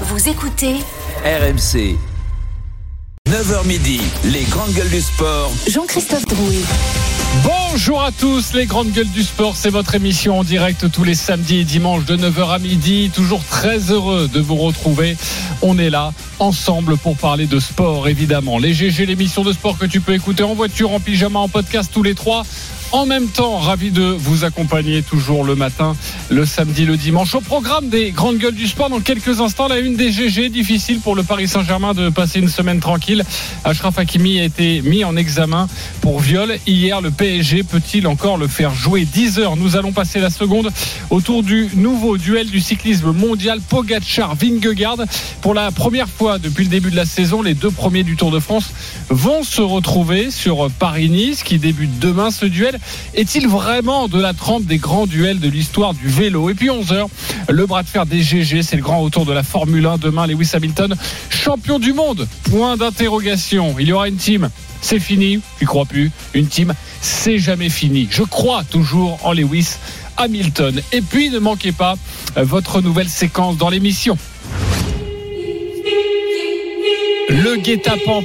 Vous écoutez RMC. 9h midi, les grandes gueules du sport. Jean-Christophe Drouet. Bonjour à tous, les grandes gueules du sport, c'est votre émission en direct tous les samedis et dimanches de 9h à midi. Toujours très heureux de vous retrouver. On est là ensemble pour parler de sport, évidemment. Les GG, l'émission de sport que tu peux écouter en voiture, en pyjama, en podcast tous les trois. En même temps, ravi de vous accompagner toujours le matin, le samedi, le dimanche. Au programme des grandes gueules du sport, dans quelques instants, la une des GG. Difficile pour le Paris Saint-Germain de passer une semaine tranquille. Achraf Hakimi a été mis en examen pour viol. Hier, le PSG peut-il encore le faire jouer 10 heures Nous allons passer la seconde autour du nouveau duel du cyclisme mondial Pogacar-Vingegaard. Pour la première fois depuis le début de la saison, les deux premiers du Tour de France vont se retrouver sur Paris-Nice qui débute demain ce duel. Est-il vraiment de la trempe des grands duels de l'histoire du vélo Et puis 11h, le bras de fer des GG, c'est le grand retour de la Formule 1 demain. Lewis Hamilton, champion du monde Point d'interrogation. Il y aura une team c'est fini, tu crois plus. Une team, c'est jamais fini. Je crois toujours en Lewis Hamilton. Et puis, ne manquez pas votre nouvelle séquence dans l'émission. Le guet-apens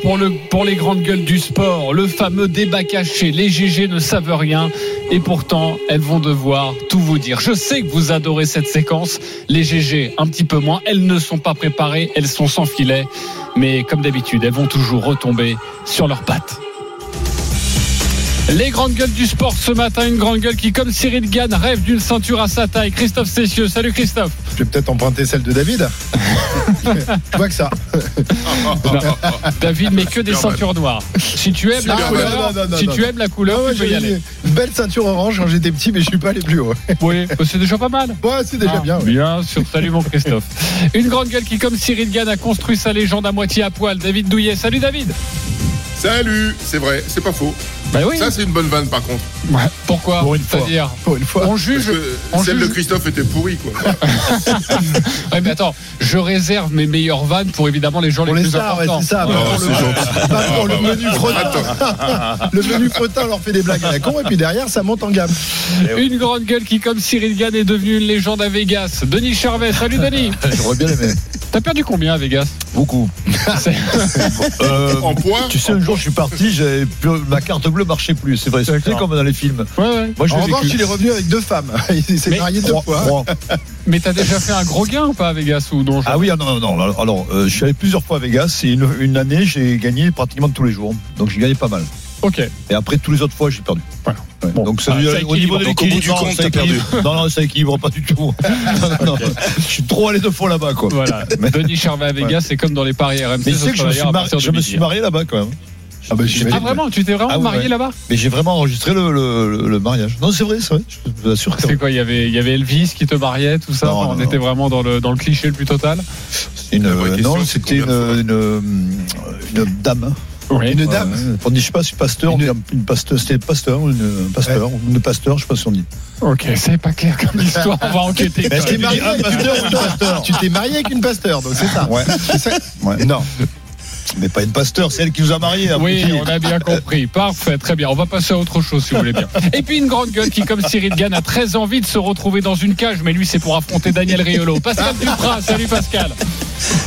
pour les grandes gueules du sport, le fameux débat caché. Les GG ne savent rien et pourtant elles vont devoir tout vous dire. Je sais que vous adorez cette séquence. Les GG un petit peu moins. Elles ne sont pas préparées, elles sont sans filet. Mais comme d'habitude, elles vont toujours retomber sur leurs pattes. Les grandes gueules du sport ce matin, une grande gueule qui, comme Cyril Gann, rêve d'une ceinture à sa taille. Christophe Cessieux, salut Christophe. Je vais peut-être emprunter celle de David. Vois que ça. David, mais que des ceintures noires. Si tu aimes la couleur, non, non, non, si tu aimes la couleur, ouais, tu peux y aller. Une belle ceinture orange quand j'étais petit, mais je suis pas allé plus haut. Oui, bah, c'est déjà pas mal. Ouais, c'est déjà Ah, bien. ouais. Bien sûr, salut mon Christophe. Une grande gueule qui, comme Cyril Gann, a construit sa légende à moitié à poil. David Douillet, salut David. Salut, c'est vrai, c'est pas faux. Bah oui. Ça, c'est une bonne vanne par contre. Ouais. Pourquoi Pour une fois. C'est-à-dire, Pour une fois. on Parce juge. que on celle juge- de Christophe était pourrie, quoi. Ouais, mais attends, je réserve mes meilleures vannes pour évidemment les gens Pour les, les plus stars, ouais, importants. c'est ça. Oh, Pas pour, c'est le, gentil. pas pour le menu fretin. le menu leur fait des blagues à la con, et puis derrière, ça monte en gamme. Une grande gueule qui, comme Cyril Gann, est devenue une légende à Vegas. Denis Charvet, salut Denis. J'aurais bien aimé. T'as perdu combien à Vegas? Beaucoup. C'est- Euh, En tu sais, un jour, je suis parti, j'avais plus- ma carte bleue marchait plus. C'est vrai, D'accord. comme dans les films. Ouais, ouais. Moi, je En revanche, il est revenu avec deux femmes. Il s'est Mais marié deux fois. trois. Mais t'as déjà fait un gros gain ou pas à Vegas ou non Ah oui, ah non, non, non. Alors, euh, je suis allé plusieurs fois à Vegas et une, une année, j'ai gagné pratiquement tous les jours. Donc, j'ai gagné pas mal. Ok. Et après, tous les autres fois, j'ai perdu. Voilà. Ouais. Bon. Donc, ça, Ah, ça au équilibre. niveau de Donc, au bout l'équilibre, du non, compte, ça perdu. équilibre. Non, non, ça équilibre pas du tout. Non, non. Je suis trop allé deux fois là-bas, quoi. Voilà. Denis Charvet à Vegas, c'est comme dans les paris RMC. Mais tu sais que je me suis, marié, de je me suis marié là-bas quand même. Ah bah, Ah vraiment Tu t'es vraiment Ah ouais, marié ouais. là-bas? Mais j'ai vraiment enregistré le, le, le- le mariage. Non, c'est vrai, c'est vrai. Je vous assure. que C'est quoi Il y avait, il y avait Elvis qui te mariait, tout ça? Non, on non, était vraiment dans le dans le cliché le plus total? Une, euh, non, c'était de une, une dame. Oui. Une dame. Ouais, on dit, je sais pas si pasteur, Une- une pasteur, c'était pasteur, ou une un pasteur, ou une pasteur, je sais pas si on dit. Ok, c'est pas clair comme histoire. On va enquêter. Mais Tu t'es marié avec une pasteur ou une pasteur. pasteur Tu t'es marié avec une pasteur, donc c'est ça. Ouais. C'est ça Ouais. Non. Mais pas une pasteur, c'est elle qui nous a mariés. Oui, abruti. on a bien compris. Parfait, très bien. On va passer à autre chose si vous voulez bien. Et puis une grande gueule qui, comme Cyril Gann, a très envie de se retrouver dans une cage, mais lui, c'est pour affronter Daniel Riolo. Pascal Duprat, salut Pascal.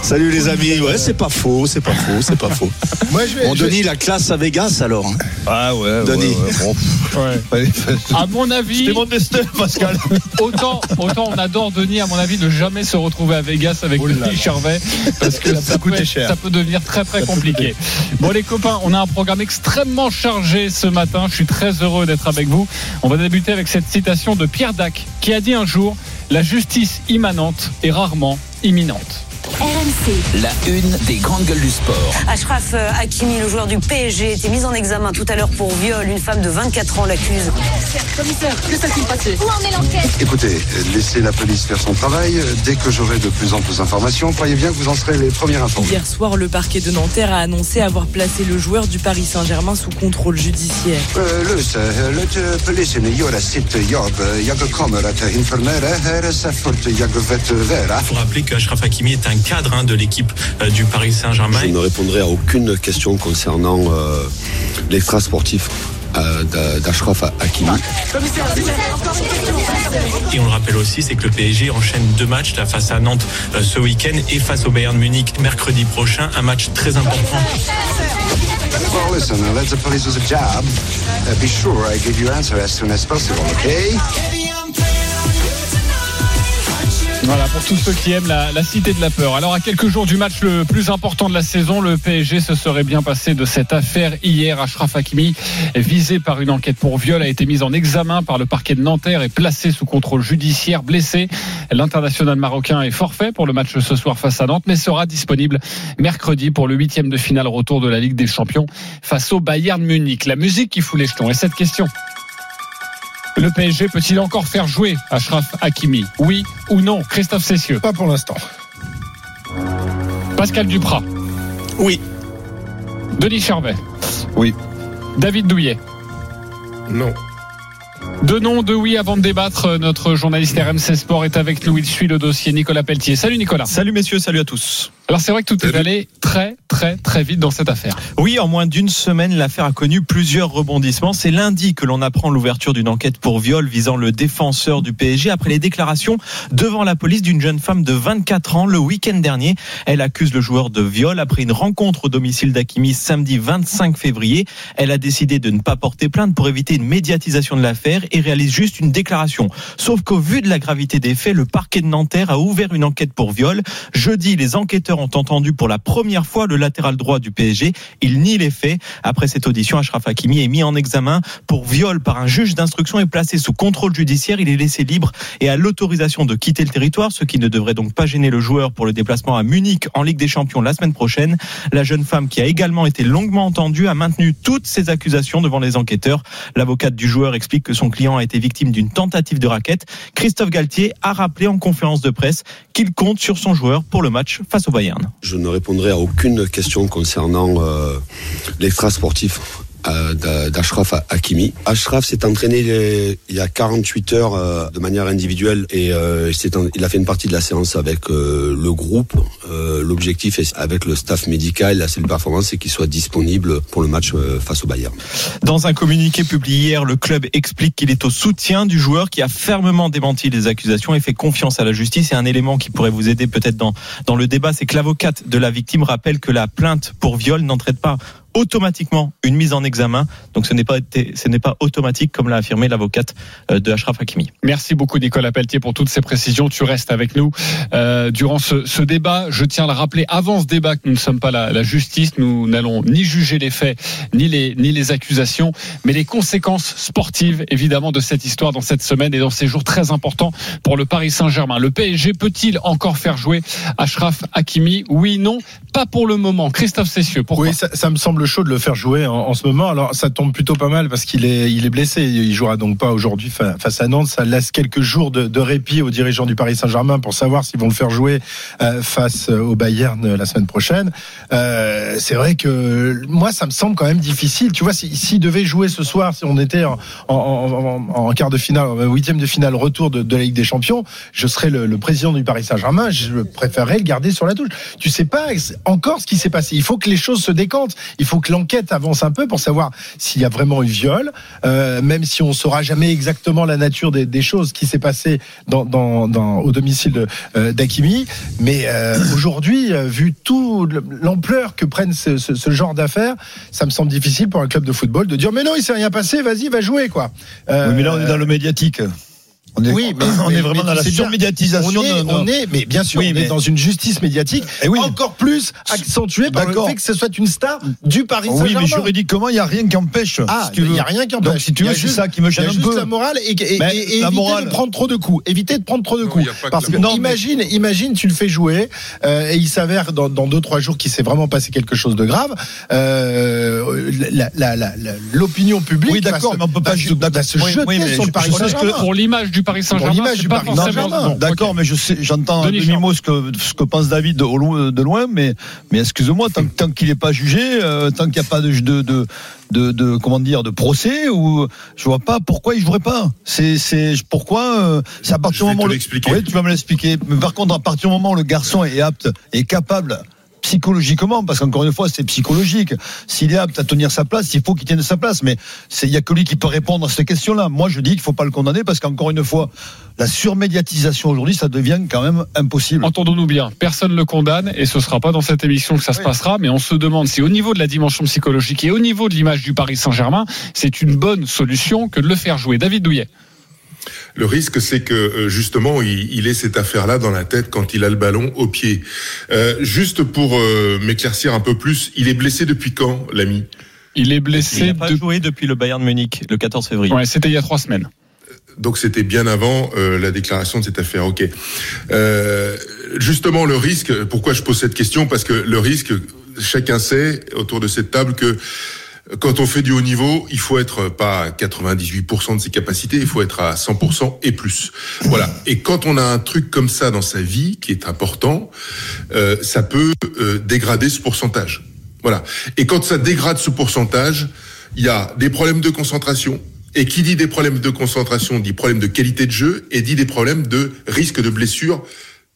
Salut les amis, ouais c'est pas faux, c'est pas faux, c'est pas faux. Moi, je vais. Bon je Denis, la classe à Vegas alors. hein. Ah ouais, Denis. ouais, bon. Ouais. Fallait- À mon avis, C'était mon destin, Pascal. autant, autant on adore Denis, à mon avis, de jamais se retrouver à Vegas avec Oh Denis Charvet, parce que Ça ça, peut cher. ça peut devenir très très compliqué. Bon les copains, on a un programme extrêmement chargé ce matin. Je suis très heureux d'être avec vous. On va débuter avec cette citation de Pierre Dac, qui a dit un jour La justice immanente est rarement imminente. RMC. La une des grandes gueules du sport. Ashraf euh, Hakimi, le joueur du PSG, était mis en examen tout à l'heure pour viol. Une femme de 24 ans l'accuse. Écoutez, laissez la police faire son travail. Dès que j'aurai de plus en plus d'informations, croyez bien que vous en serez les premiers informés. Hier soir, le parquet de Nanterre a annoncé avoir placé le joueur du Paris Saint-Germain sous contrôle judiciaire. Eh, Luce, le polisen gör sitt jobb. Jag kommer att informera er så fort jag vet vera. Il faut rappeler que Achraf Hakimi est un cadre hein, de l'équipe euh, du Paris Saint-Germain. Je ne répondrai à aucune question concernant euh, l'extra sportif. euh, d'A- d'Ashraf Hakimi. Et on le rappelle aussi, c'est que le PSG enchaîne deux matchs là, face à Nantes euh, ce week-end et face au Bayern Munich mercredi prochain. Un match très important. Well, listen, uh, let the police do the job. Uh, be sure I give you answer as soon as possible, okay? Voilà, pour tous ceux qui aiment la, cité de la peur. Alors, à quelques jours du match le plus important de la saison, le PSG se serait bien passé de cette affaire hier. Ashraf Hakimi, visé par une enquête pour viol, a été mis en examen par le parquet de Nanterre et placé sous contrôle judiciaire, blessé. L'international marocain est forfait pour le match ce soir face à Nantes, mais sera disponible mercredi pour le huitième de finale retour de la Ligue des Champions face au Bayern Munich. La musique qui fout les jetons. Et cette question. Le PSG peut-il encore faire jouer Ashraf Hakimi? Oui ou non? Christophe Cessieux Pas pour l'instant. Pascal Duprat Oui. Denis Charvet Oui. David Douillet Non. Deux noms, deux oui avant de débattre. Notre journaliste RMC Sport est avec nous. Il suit le dossier Nicolas Pelletier. Salut Nicolas. Salut messieurs, salut à tous. Alors c'est vrai que tout est allé très très très vite dans cette affaire. Oui, en moins d'une semaine, l'affaire a connu plusieurs rebondissements. C'est lundi que l'on apprend l'ouverture d'une enquête pour viol visant le défenseur du PSG après les déclarations devant la police d'une jeune femme de 24 ans le week-end dernier. Elle accuse le joueur de viol après une rencontre au domicile d'Akimi samedi 25 février. Elle a décidé de ne pas porter plainte pour éviter une médiatisation de l'affaire et réalise juste une déclaration. Sauf qu'au vu de la gravité des faits, le parquet de Nanterre a ouvert une enquête pour viol. Jeudi, les enquêteurs ont entendu pour la première fois le latéral droit du PSG. Il nie les faits. Après cette audition, Ashraf Hakimi est mis en examen pour viol par un juge d'instruction et placé sous contrôle judiciaire. Il est laissé libre et a l'autorisation de quitter le territoire, ce qui ne devrait donc pas gêner le joueur pour le déplacement à Munich en Ligue des Champions la semaine prochaine. La jeune femme qui a également été longuement entendue a maintenu toutes ses accusations devant les enquêteurs. L'avocate du joueur explique que son client a été victime d'une tentative de raquette. Christophe Galtier a rappelé en conférence de presse qu'il compte sur son joueur pour le match face au Bayern. Je ne répondrai à aucune question concernant euh, l'extra sportif d'A- d'Ashraf Hakimi. Ashraf s'est entraîné les- il y a 48 heures euh, de manière individuelle et euh, il a fait une partie de la séance avec euh, le groupe. Euh, L'objectif est avec le staff médical, la cellule performance, c'est qu'il soit disponible pour le match euh, face au Bayern. Dans un communiqué publié hier, le club explique qu'il est au soutien du joueur qui a fermement démenti les accusations et fait confiance à la justice. Et un élément qui pourrait vous aider peut-être dans, dans le débat, c'est que l'avocate de la victime rappelle que la plainte pour viol n'entraîne pas automatiquement une mise en examen. Donc ce n'est pas, été- ce n'est pas automatique comme l'a affirmé l'avocate euh, de Ashraf Hakimi. Merci beaucoup Nicolas Pelletier pour toutes ces précisions. Tu restes avec nous euh, durant ce, ce débat. Je tiens à le rappeler avant ce débat que nous ne sommes pas la, la justice. Nous n'allons ni juger les faits ni les ni les accusations, mais les conséquences sportives évidemment de cette histoire dans cette semaine et dans ces jours très importants pour le Paris Saint-Germain. Le PSG peut-il encore faire jouer Ashraf Hakimi? Oui, non, pas pour le moment. Christophe Cessieux, pourquoi? Oui, ça, ça me semble chaud de le faire jouer en, ce moment. Alors, ça tombe plutôt pas mal parce qu'il est, il est blessé. Il jouera donc pas aujourd'hui fa- face à Nantes. Ça laisse quelques jours de, répit aux dirigeants du Paris Saint-Germain pour savoir s'ils vont le faire jouer euh, face au Bayern euh, la semaine prochaine. Euh, c'est vrai que moi, ça me semble quand même difficile. Tu vois, si- s'il devait jouer ce soir, si on était en, en, quart de finale, huitième de finale, retour de, de la Ligue des Champions, je serais le, le président du Paris Saint-Germain. Je préférerais le garder sur la touche. Tu sais pas encore ce qui s'est passé. Il faut que les choses se décantent. Il faut que l'enquête avance un peu pour savoir s'il y a vraiment eu viol, euh, même si on saura jamais exactement la nature des, choses qui s'est passé dans, dans, dans, au domicile de, euh, d'Akimi. Mais euh, aujourd'hui, vu tout le- l'ampleur que prennent ce, ce, genre d'affaires, ça me semble difficile pour un club de football de dire mais non, il s'est rien passé, vas-y, va jouer quoi. Oui, mais là, on est dans le médiatique. On est, oui, mais on mais- est vraiment mais dans la surmédiatisation. On est, on est, mais bien sûr, Oui, on est dans une justice médiatique Eh oui. encore plus accentuée par le fait que ce soit une star du Paris Oui, Saint-Germain. mais juridiquement, il n'y a rien qui empêche. Ah, si il veux. n'y a rien qui empêche. Donc, si tu veux, c'est ça qui me Il y gêne a un juste peu. la morale et, et, Mais et- et la éviter morale- de prendre trop de coups. Éviter de prendre trop de Non, coups. que Parce que imagine, imagine, tu le fais jouer euh, et il s'avère dans, dans deux trois jours qu'il s'est vraiment passé quelque chose de grave. Euh, L'opinion publique. Oui, d'accord, on peut pas se- Oui, jeter oui, sur le Paris Saint-Germain. Pour l'image du Paris Saint-Germain, l'image du Paris. Saint-Germain. D'accord, mais je sais, j'entends demi-mot ce que, ce que pense David de, loin- de loin, mais, mais excuse-moi, tant, tant qu'il n'est pas jugé, euh, tant qu'il n'y a pas de, de, de, de, de- comment dire, de procès, ou, je vois pas pourquoi il jouerait pas. C'est, c'est, pourquoi, euh, c'est à partir Je du vais moment où le- l'expliquer. Oui, tu vas me l'expliquer. Mais par contre, à partir du moment où le garçon est apte, est capable, psychologiquement, parce qu'encore une fois, c'est psychologique. S'il est apte à tenir sa place, il faut qu'il tienne sa place. Mais il n'y a que lui qui peut répondre à ces questions-là. Moi, je dis qu'il ne faut pas le condamner parce qu'encore une fois, la surmédiatisation aujourd'hui, ça devient quand même impossible. Entendons-nous bien, personne ne le condamne et ce sera pas dans cette émission que ça se passera, mais on se demande si au niveau de la dimension psychologique et au niveau de l'image du Paris Saint-Germain, c'est une bonne solution que de le faire jouer. David Douillet. Le risque, c'est que euh, justement, il, il ait cette affaire-là dans la tête quand il a le ballon au pied. Euh, juste pour euh, m'éclaircir un peu plus, il est blessé depuis quand, l'ami? Il est Il blessé. n'a pas de- joué depuis le Bayern Munich le 14 février. Ouais, c'était il y a trois semaines. Donc c'était bien avant euh, la déclaration de cette affaire. Ok. Euh, justement, le risque. Pourquoi je pose cette question? Parce que le risque, chacun sait autour de cette table que quand on fait du haut niveau, il faut être pas à 98% de ses capacités, il faut être à 100% et plus. Voilà. Et quand on a un truc comme ça dans sa vie qui est important, euh, ça peut euh, dégrader ce pourcentage. Voilà. Et quand ça dégrade ce pourcentage, il y a des problèmes de concentration. Et qui dit des problèmes de concentration dit problème de qualité de jeu et dit des problèmes de risque de blessure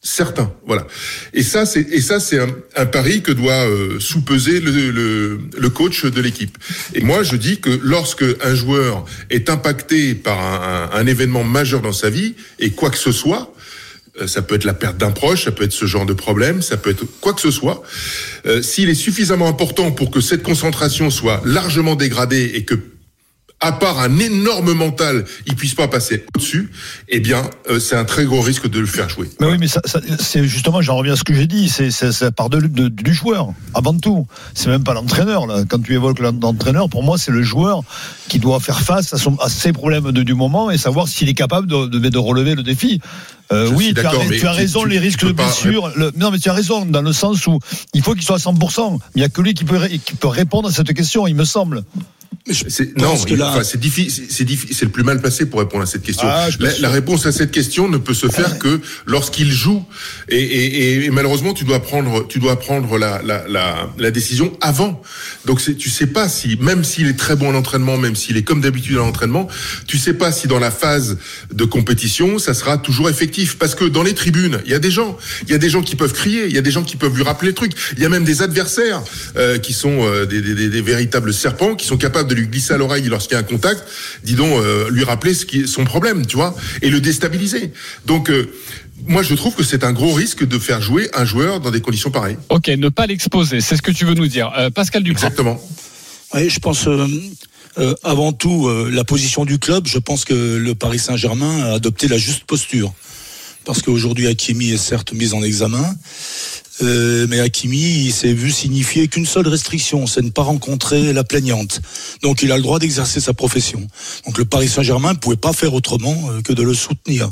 certains. Voilà. Et ça, c'est et ça, c'est un, un pari que doit euh, sous-peser le, le, le coach de l'équipe. Et moi, je dis que lorsque un joueur est impacté par un, un, un événement majeur dans sa vie et quoi que ce soit, euh, ça peut être la perte d'un proche, ça peut être ce genre de problème, ça peut être quoi que ce soit. Euh, S'il est suffisamment important pour que cette concentration soit largement dégradée et que à part un énorme mental, il puisse pas passer au-dessus, eh bien, euh, c'est un très gros risque de le faire jouer. Mais oui, mais ça, ça- c'est justement, j'en reviens à ce que j'ai dit, c'est c'est- ça part de, de- du joueur, avant tout. C'est même pas l'entraîneur. là. Quand tu évoques l'en- l'entraîneur, pour moi, c'est le joueur qui doit faire face à, son, à ses problèmes de- du moment et savoir s'il est capable de, de, de relever le défi. Euh, oui, tu as, tu raison, tu- les risques de pas- blessure. le- non, mais tu as raison, dans le sens où il faut qu'il soit à 100%. Il n'y a que lui qui peut, qui peut répondre à cette question, il me semble. C'est- pense non, que là- enfin, c'est difficile, c'est le plus mal placé pour répondre à cette question. Ah, je la, réponse à cette question ne peut se faire que lorsqu'il joue. Et, et- et malheureusement, tu dois prendre, tu dois prendre la, la, la, la décision avant. Donc, tu sais pas si, même s'il est très bon en entraînement, même s'il est comme d'habitude en entraînement, tu sais pas si dans la phase de compétition, ça sera toujours effectif. Parce que dans les tribunes, il y a des gens, il y a des gens qui peuvent crier, il y a des gens qui peuvent lui rappeler le truc. Il y a même des adversaires euh, qui sont euh, des, des- des- des véritables serpents, qui sont capables de lui glisser à l'oreille lorsqu'il y a un contact, dis donc, euh, lui rappeler ce qui est son problème, tu vois, et le déstabiliser. Donc, euh, moi, je trouve que c'est un gros risque de faire jouer un joueur dans des conditions pareilles. Ok, ne pas l'exposer, c'est ce que tu veux nous dire. Euh, Pascal Duprat. Exactement. Oui, je pense euh, euh, avant tout euh, la position du club. Je pense que le Paris Saint-Germain a adopté la juste posture. Parce qu'aujourd'hui, Hakimi est certes mis en examen, euh, mais Hakimi, il s'est vu signifier qu'une seule restriction, c'est ne pas rencontrer la plaignante. Donc, il a le droit d'exercer sa profession. Donc, le Paris Saint-Germain ne pouvait pas faire autrement euh, que de le soutenir.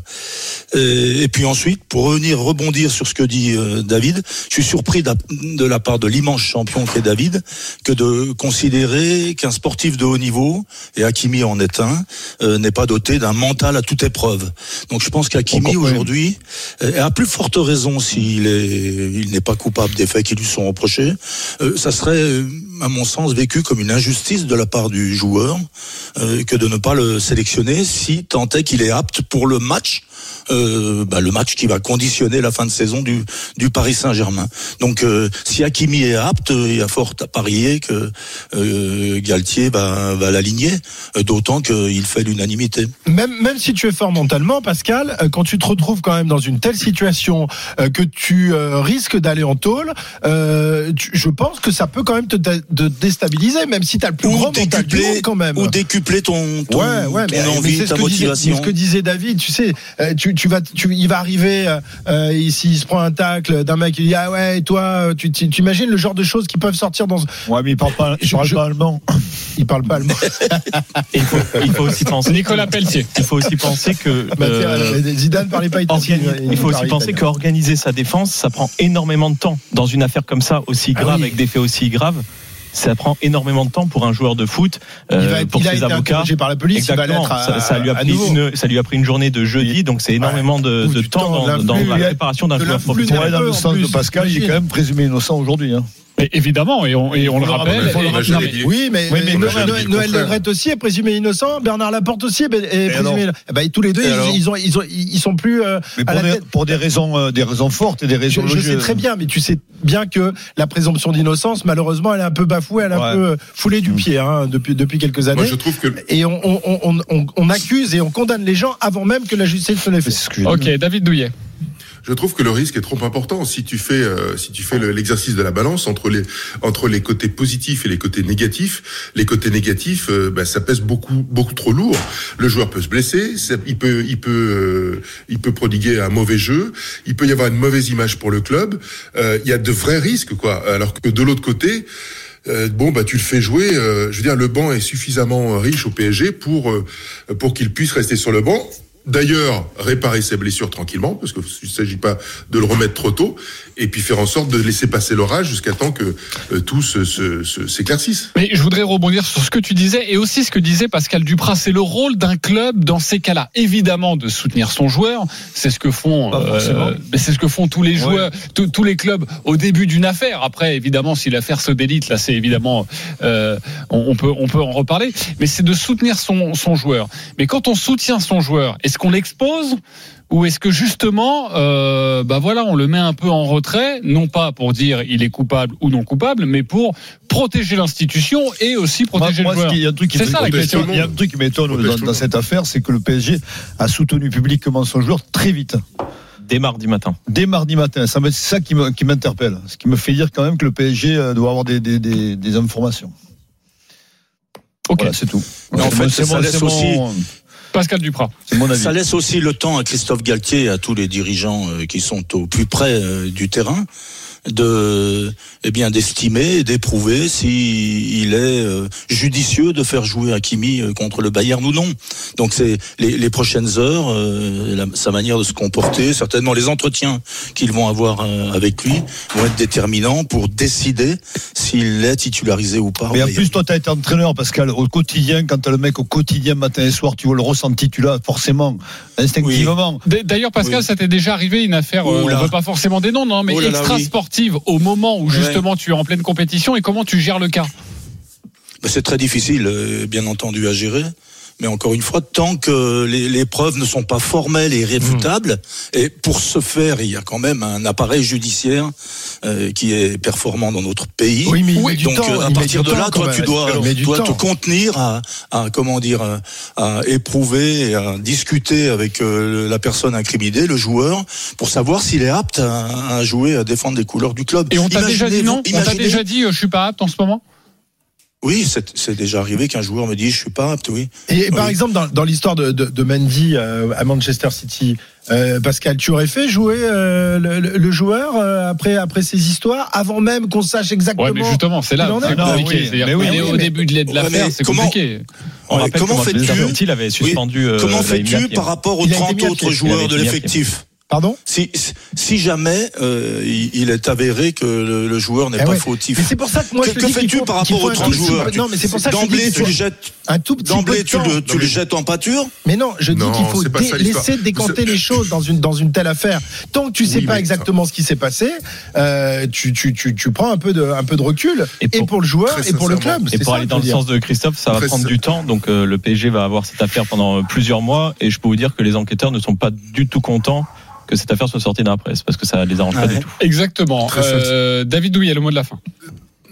Et, et puis ensuite, pour revenir rebondir sur ce que dit euh, David, je suis surpris de la part de l'immense champion qu'est David, que de considérer qu'un sportif de haut niveau, et Hakimi en est un, euh, n'est pas doté d'un mental à toute épreuve. Donc je pense qu'Hakimi aujourd'hui, euh, à plus forte raison s'il est, il n'est pas coupable des faits qui lui sont reprochés, euh, ça serait, euh, à mon sens, vécu comme une injustice de la part du joueur euh, que de ne pas le sélectionner si tant est qu'il est apte pour le match euh, bah, le match qui va conditionner la fin de saison du, du Paris Saint-Germain. Donc euh, si Hakimi est apte, il y a fort à parier que euh, Galtier va, va l'aligner, euh, d'autant qu'il fait l'unanimité. Même, même si tu es fort mentalement, Pascal, euh, quand tu te retrouves quand même dans une telle situation euh, que tu euh, risques d'aller en tôle, euh, tu- je pense que ça peut quand même te, dé- te déstabiliser, même si tu as le plus grand mental du monde quand même. ou décupler ton, ton, ouais, ouais, ton mais, mais envie, c'est ce ta que disait, motivation. ce que disait David. Tu sais, euh, tu, tu vas, tu, il va arriver euh, euh, ici, il se prend un tacle d'un mec, il dit ah ouais, et toi, euh, tu tu- tu imagines le genre de choses qui peuvent sortir dans. Ouais, mais il parle pas, il Je- parle je- pas allemand. Il parle pas allemand. Il faut, il faut aussi penser. Nicolas Pelletier. Il faut aussi penser que. Bah, euh, euh, Zidane parlait pas italien. Organi- Il faut aussi penser qu'organiser sa défense, ça prend énormément de temps. Dans une affaire comme ça, aussi Ah grave, oui. avec des faits aussi graves, ça prend énormément de temps pour un joueur de foot, Il euh, va être- pour il a ses été avocats. par la police, il va Exactement. l'être à- ça, ça lui a à pris nouveau. une, ça lui a pris une journée de jeudi, donc c'est énormément de, Ou de du temps temps, dans, de dans l'influx, la préparation d'un de joueur l'influx professionnel. Ouais, dans le en sens de Pascal, il est quand même présumé innocent aujourd'hui. Hein. Mais évidemment, et on, et on le rappelle. Oui, mais, Oui, mais Noël- Noël- le aussi est présumé innocent, Bernard Laporte aussi est, est présumé. Eh ben, tous les deux, ils, ils ont, ils, ont, ils sont plus euh, Mais à pour la des, tête. pour des raisons, euh, des raisons fortes et des Je, raisons je logiques. sais très bien, mais tu sais bien que la présomption d'innocence, malheureusement, elle est un peu bafouée, elle est un peu euh, foulée du pied hein, depuis, depuis quelques années. Moi, je trouve que Et on, on, on, on, on accuse et on condamne les gens avant même que la justice ne Mais fait. Ok. David Douillet. Je trouve que le risque est trop important. Si tu fais, euh, si tu fais le- l'exercice de la balance entre les entre les côtés positifs et les côtés négatifs, les côtés négatifs, euh, bah, ça pèse beaucoup beaucoup trop lourd. Le joueur peut se blesser, il peut il peut euh, il peut prodiguer un mauvais jeu, il peut y avoir une mauvaise image pour le club. Euh, Il y a de vrais risques, quoi. Alors que de l'autre côté. bon bah tu le fais jouer. euh, je veux dire le banc est suffisamment riche au PSG pour pour qu'il puisse rester sur le banc. D'ailleurs, réparer ses blessures tranquillement, parce qu'il ne s'agit pas de le remettre trop tôt, et puis faire en sorte de laisser passer l'orage jusqu'à temps que euh, tout se- se- se- s'éclaircisse. Mais je voudrais rebondir sur ce que tu disais et aussi ce que disait Pascal Duprat. C'est le rôle d'un club dans ces cas-là. Évidemment, de soutenir son joueur. C'est ce que font, mais c'est ce que font tous les joueurs, tous- tous les clubs au début d'une affaire. Après, évidemment, si l'affaire se délite, là, c'est évidemment, euh, on, on peut, on peut en reparler. Mais c'est de soutenir son, son joueur. Mais quand on soutient son joueur, est-ce qu'on l'expose? Ou est-ce que justement, euh, bah voilà, on le met un peu en retrait, non pas pour dire il est coupable ou non coupable, mais pour protéger l'institution et aussi Moi, protéger moi, le joueur. qui- il y a un truc qui C'est me- ça, la il y a- question. il y a un truc qui m'étonne dans, cette affaire, c'est que le PSG a soutenu publiquement son joueur très vite. Dès mardi matin. Dès mardi matin, ça c'est ça qui m'interpelle. Ce qui me fait dire quand même que le PSG euh, doit avoir des, des, des, des informations. Ok. Voilà, c'est tout. Mais en C'est fait, mon- Pascal. Ça laisse aussi le temps à Christophe Galtier et à tous les dirigeants euh, qui sont au plus près euh, du terrain de eh bien d'estimer et d'éprouver si il est euh, judicieux de faire jouer Hakimi euh, contre le Bayern ou non. Donc c'est les, les prochaines heures, euh, la- sa manière de se comporter, certainement les entretiens qu'ils vont avoir euh, avec lui vont être déterminants pour décider s'il est titularisé ou pas. Mais en plus, toi, tu as été entraîneur, Pascal, au quotidien, quand tu le mec au quotidien, matin et soir, tu vois le ressenti, tu l'as forcément, instinctivement. D'ailleurs, Pascal, Oui. ça t'est déjà arrivé une affaire, euh, Oh on veut pas forcément des noms, non, mais Oh extra oui. Au moment où justement tu es en pleine compétition et comment tu gères le cas? Ben, C'est très difficile, euh, bien entendu, à gérer. Mais encore une fois, tant que les, les preuves ne sont pas formelles et irréfutables, et pour ce faire, il y a quand même un appareil judiciaire euh, qui est performant dans notre pays. Oui, mais du Donc temps, euh, à partir de là, toi, tu dois, dois te contenir à, à, comment dire, à, à éprouver, et à discuter avec euh, la personne incriminée, le joueur, pour savoir s'il est apte à, à jouer, à défendre les couleurs du club. Et on t'a déjà dit non? On t'a imaginez- déjà dit euh, je suis pas apte en ce moment? Oui, c'est c'est déjà arrivé qu'un joueur me dise je suis pas apte, oui. Et par Oui. exemple, dans, dans l'histoire de, de, de Mendy euh, à Manchester City, euh, Pascal, tu aurais fait jouer euh, le, joueur euh, après, après ces histoires, avant même qu'on sache exactement. Ouais, mais justement, c'est là c'est compliqué. oui, mais oui, au mais- début de l'aide de Ouais, l'affaire, c'est comment- compliqué. On Ouais, comment que fais-tu avait suspendu. euh, Comment fais-tu par rapport aux Il a été 30 mis à autres joueurs de l'effectif? Pardon si, si jamais euh, il est avéré que le, le joueur n'est Eh pas ouais. fautif. Mais c'est pour ça que moi que je te que fais-tu par rapport aux un 30 tout petit joueurs Non, mais c'est pour ça que je te dis D'emblée, tu les jettes, un tout petit peu d'emblée, de tu, le, tu jettes en pâture Mais non, je dis qu'il faut dé- ça laisser décanter les choses dans une dans une telle affaire. Tant que tu sais Oui, pas exactement ce qui s'est passé, euh, tu, tu, tu, tu prends un peu de un peu de recul Et et pour- pour, le joueur et pour le club. Et pour aller dans le sens de Christophe, ça va prendre du temps. Donc euh, le PSG va avoir cette affaire pendant plusieurs mois. Et je peux vous dire que les enquêteurs ne sont pas du tout contents que cette affaire soit sortie dans la presse parce que ça les arrange pas Ah du ouais. tout. Exactement. Euh, David Douillet, le mot de la fin.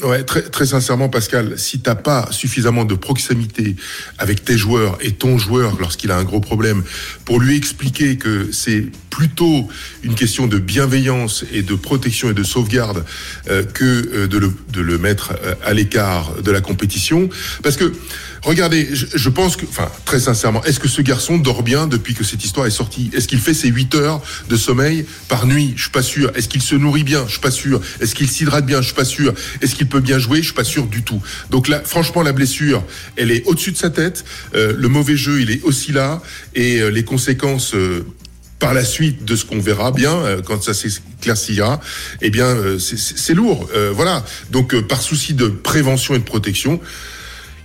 Ouais, très, très sincèrement, Pascal, si t'as pas suffisamment de proximité avec tes joueurs et ton joueur lorsqu'il a un gros problème, pour lui expliquer que c'est plutôt une question de bienveillance et de protection et de sauvegarde euh, que euh, de, le, de le mettre euh, à l'écart de la compétition, parce que regardez, je, je pense que, enfin, très sincèrement, est-ce que ce garçon dort bien depuis que cette histoire est sortie? Est-ce qu'il fait ses 8 heures de sommeil par nuit? Je suis pas sûr. Est-ce qu'il se nourrit bien? Je suis pas sûr. Est-ce qu'il s'hydrate bien? Je suis pas sûr. Est-ce qu'il peut bien jouer? Je suis pas sûr du tout. Donc là, franchement, la blessure, elle est au-dessus de sa tête. Euh, le mauvais jeu, il est aussi là, et euh, les conséquences. euh, par la suite de ce qu'on verra bien euh, quand ça s'éclaircira, eh bien euh, c'est- lourd, Euh, voilà. Donc par souci de prévention et de protection,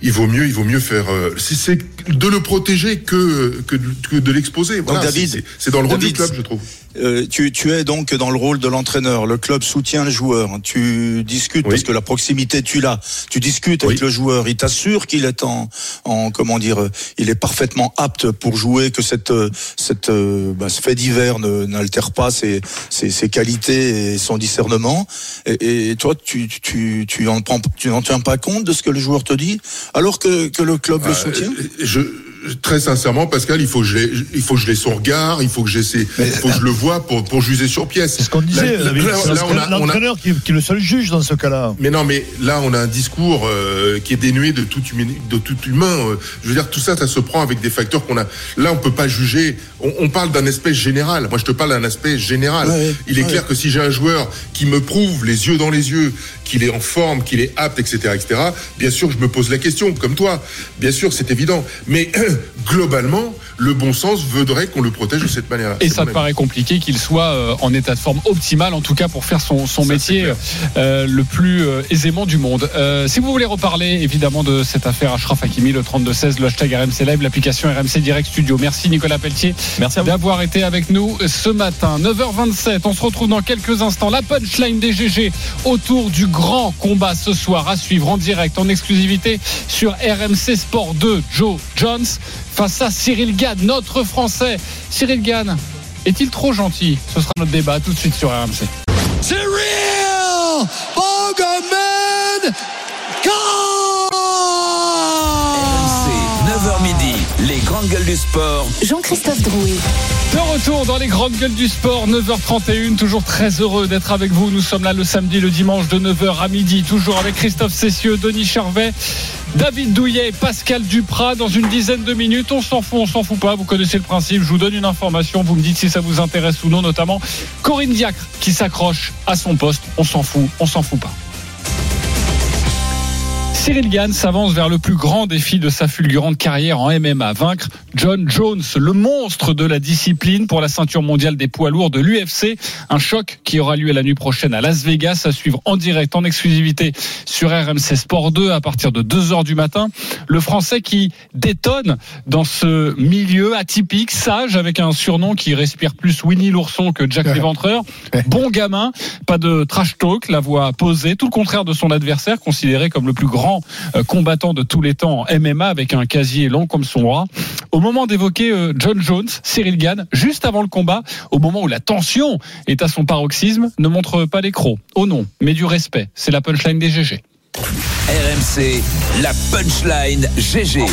il vaut mieux, il vaut mieux faire. euh, c'est- de le protéger que que de, que de l'exposer. Voilà, David, c'est- dans le rôle du club, je trouve. Euh, tu, tu es donc dans le rôle de l'entraîneur. Le club soutient le joueur. Tu discutes Oui. parce que la proximité tu l'as. Tu discutes avec le joueur. Il t'assure qu'il est en, en comment dire, euh, il est parfaitement apte pour jouer. Que cette euh, cette bah, ce fait divers ne- n'altère pas ses, ses ses qualités et son discernement. Et, et toi, tu tu tu en prends tu n'en tiens pas compte de ce que le joueur te dit, alors que que le club le soutient? je, très sincèrement, Pascal, il faut que je l'ai, il faut que je l'ai son regard, il faut que j'essaie, il faut que je le vois pour, pour juger sur pièce. C'est ce qu'on disait. On a- L'entraîneur qui, qui est le seul juge dans ce cas-là. mais non, mais là, on a un discours euh, qui est dénué de tout, humi- de tout humain. euh. je veux dire, tout ça, ça se prend avec des facteurs qu'on a. Là, on peut pas juger. On, on parle d'un aspect général. Moi, je te parle d'un aspect général. Ouais. Il est Ouais. clair que si j'ai un joueur qui me prouve les yeux dans les yeux qu'il est en forme, qu'il est apte, etc., etc., bien sûr, je me pose la question, comme toi. Bien sûr, c'est évident. Mais globalement, le bon sens voudrait qu'on le protège de cette manière-là. Et ça te paraît compliqué qu'il soit euh, en état de forme optimal, en tout cas pour faire son, son Ça, c'est métier euh, le plus euh, aisément du monde. Euh, si vous voulez reparler évidemment de cette affaire Ashraf Hakimi, le 32-16, le hashtag RMC Live, l'application RMC Direct Studio. Merci Nicolas Pelletier d'avoir été avec nous ce matin. 9h27, on se retrouve dans quelques instants. La punchline des GG autour du grand combat ce soir à suivre en direct, en exclusivité sur RMC Sport 2. Joe Jones face à Cyril Gann, notre Français. Cyril Gann, est-il trop gentil? Ce sera notre débat tout de suite sur RMC. RMC, 9h midi, les grandes gueules du sport. Jean-Christophe Drouet. De retour dans les grandes gueules du sport, 9h31, toujours très heureux d'être avec vous. Nous sommes là le samedi, le dimanche de 9h à midi, toujours avec Christophe Cessieux, Denis Charvet, David Douillet, Pascal Duprat. Dans une dizaine de minutes, on s'en fout, on s'en fout pas. Vous connaissez le principe. Je vous donne une information, vous me dites si ça vous intéresse ou non, notamment Corinne Diacre qui s'accroche à son poste. On s'en fout, on s'en fout pas. Cyril Gann s'avance vers le plus grand défi de sa fulgurante carrière en MMA, vaincre John Jones, le monstre de la discipline pour la ceinture mondiale des poids lourds de l'UFC. Un choc qui aura lieu la nuit prochaine à Las Vegas, à suivre en direct, en exclusivité sur RMC Sport 2 à partir de 2h du matin. Le Français qui détonne dans ce milieu atypique, sage, avec un surnom qui respire plus Winnie l'ourson que Jack l'Éventreur. Bon gamin, pas de trash talk, la voix posée, tout le contraire de son adversaire, considéré comme le plus grand euh, combattant de tous les temps en MMA, avec un casier long comme son bras. Au moment d'évoquer euh, John Jones, Cyril Gann, juste avant le combat, au moment où la tension est à son paroxysme, ne montre pas les crocs. Oh non, mais du respect. C'est la punchline des GG. RMC, la punchline GG.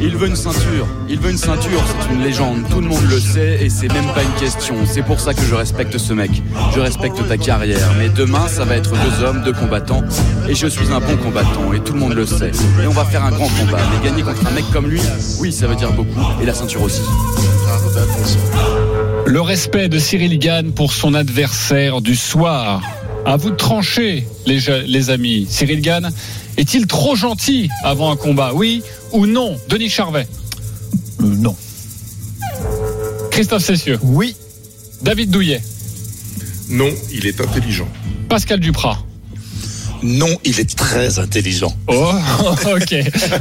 Il veut une ceinture, il veut une ceinture, c'est une légende, tout le monde le sait et c'est même pas une question. C'est pour ça que je respecte ce mec. Je respecte ta carrière, mais demain ça va être deux hommes, deux combattants et je suis un bon combattant et tout le monde le sait. Et on va faire un grand combat, mais gagner contre un mec comme lui, oui ça veut dire beaucoup et la ceinture aussi. Le respect de Cyril Gann pour son adversaire du soir. À vous de trancher, les, amis. Cyril Gann est-il trop gentil avant un combat Oui ou non? Denis Charvet Euh, non. Christophe Cessieux Oui. David Douillet Non, il est intelligent. Pascal Duprat Non, il est très intelligent. Oh, ok.